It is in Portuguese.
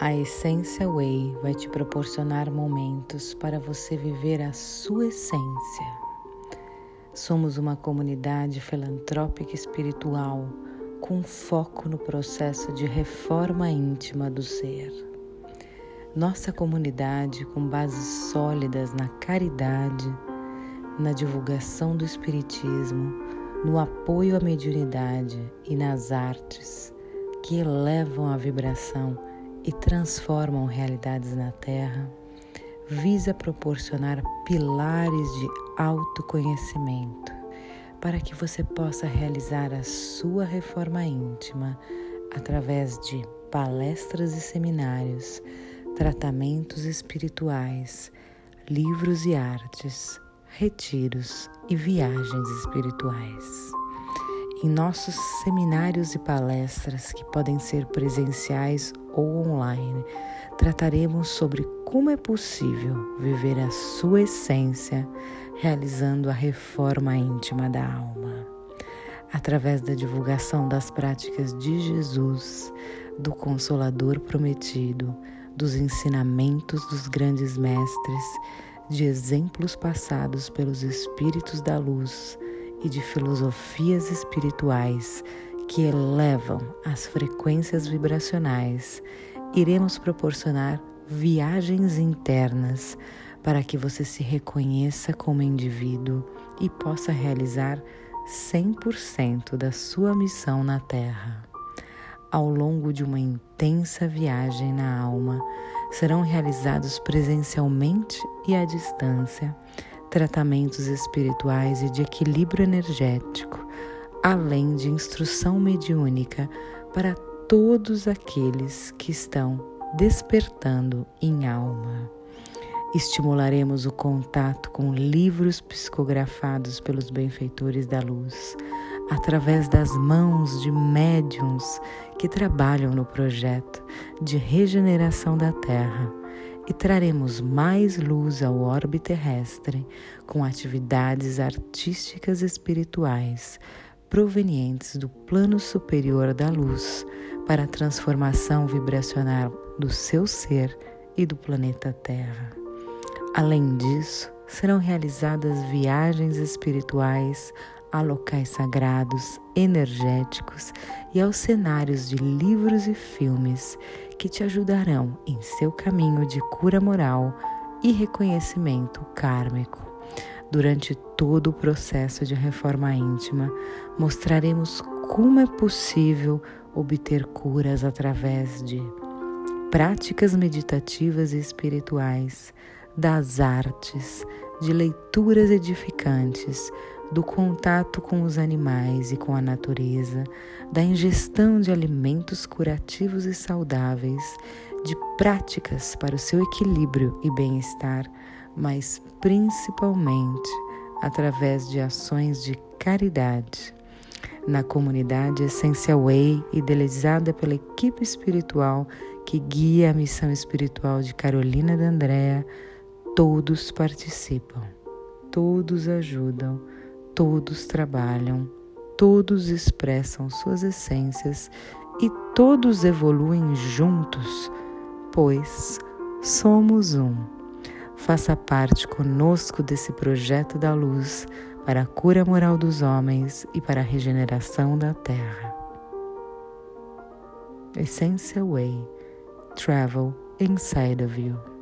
A Essência Way vai te proporcionar momentos para você viver a sua essência. Somos uma comunidade filantrópica espiritual com foco no processo de reforma íntima do ser. Nossa comunidade, com bases sólidas na caridade, na divulgação do Espiritismo, no apoio à mediunidade e nas artes que elevam a vibração e transformam realidades na Terra, visa proporcionar pilares de autoconhecimento para que você possa realizar a sua reforma íntima através de palestras e seminários, tratamentos espirituais, livros e artes, retiros e viagens espirituais. Em nossos seminários e palestras, que podem ser presenciais ou online, trataremos sobre como é possível viver a sua essência realizando a reforma íntima da alma. Através da divulgação das práticas de Jesus, do Consolador prometido, dos ensinamentos dos grandes mestres, de exemplos passados pelos Espíritos da Luz e de filosofias espirituais que elevam as frequências vibracionais, iremos proporcionar viagens internas para que você se reconheça como indivíduo e possa realizar 100% da sua missão na Terra. Ao longo de uma intensa viagem na alma, serão realizados presencialmente e à distância tratamentos espirituais e de equilíbrio energético, além de instrução mediúnica para todos aqueles que estão despertando em alma. Estimularemos o contato com livros psicografados pelos benfeitores da luz, através das mãos de médiums que trabalham no projeto de regeneração da Terra e traremos mais luz ao orbe terrestre com atividades artísticas espirituais provenientes do plano superior da luz para a transformação vibracional do seu ser e do planeta Terra. Além disso, serão realizadas viagens espirituais a locais sagrados, energéticos e aos cenários de livros e filmes que te ajudarão em seu caminho de cura moral e reconhecimento kármico. Durante todo o processo de reforma íntima, mostraremos como é possível obter curas através de práticas meditativas e espirituais, das artes, de leituras edificantes, do contato com os animais e com a natureza, da ingestão de alimentos curativos e saudáveis, de práticas para o seu equilíbrio e bem-estar, mas principalmente através de ações de caridade. Na comunidade Essential Way, idealizada pela equipe espiritual que guia a missão espiritual de Carolina D'Andrea, todos participam, todos ajudam todos trabalham, todos expressam suas essências e todos evoluem juntos, pois somos um. Faça parte conosco desse projeto da luz para a cura moral dos homens e para a regeneração da Terra. Essential Way Travel Inside of You.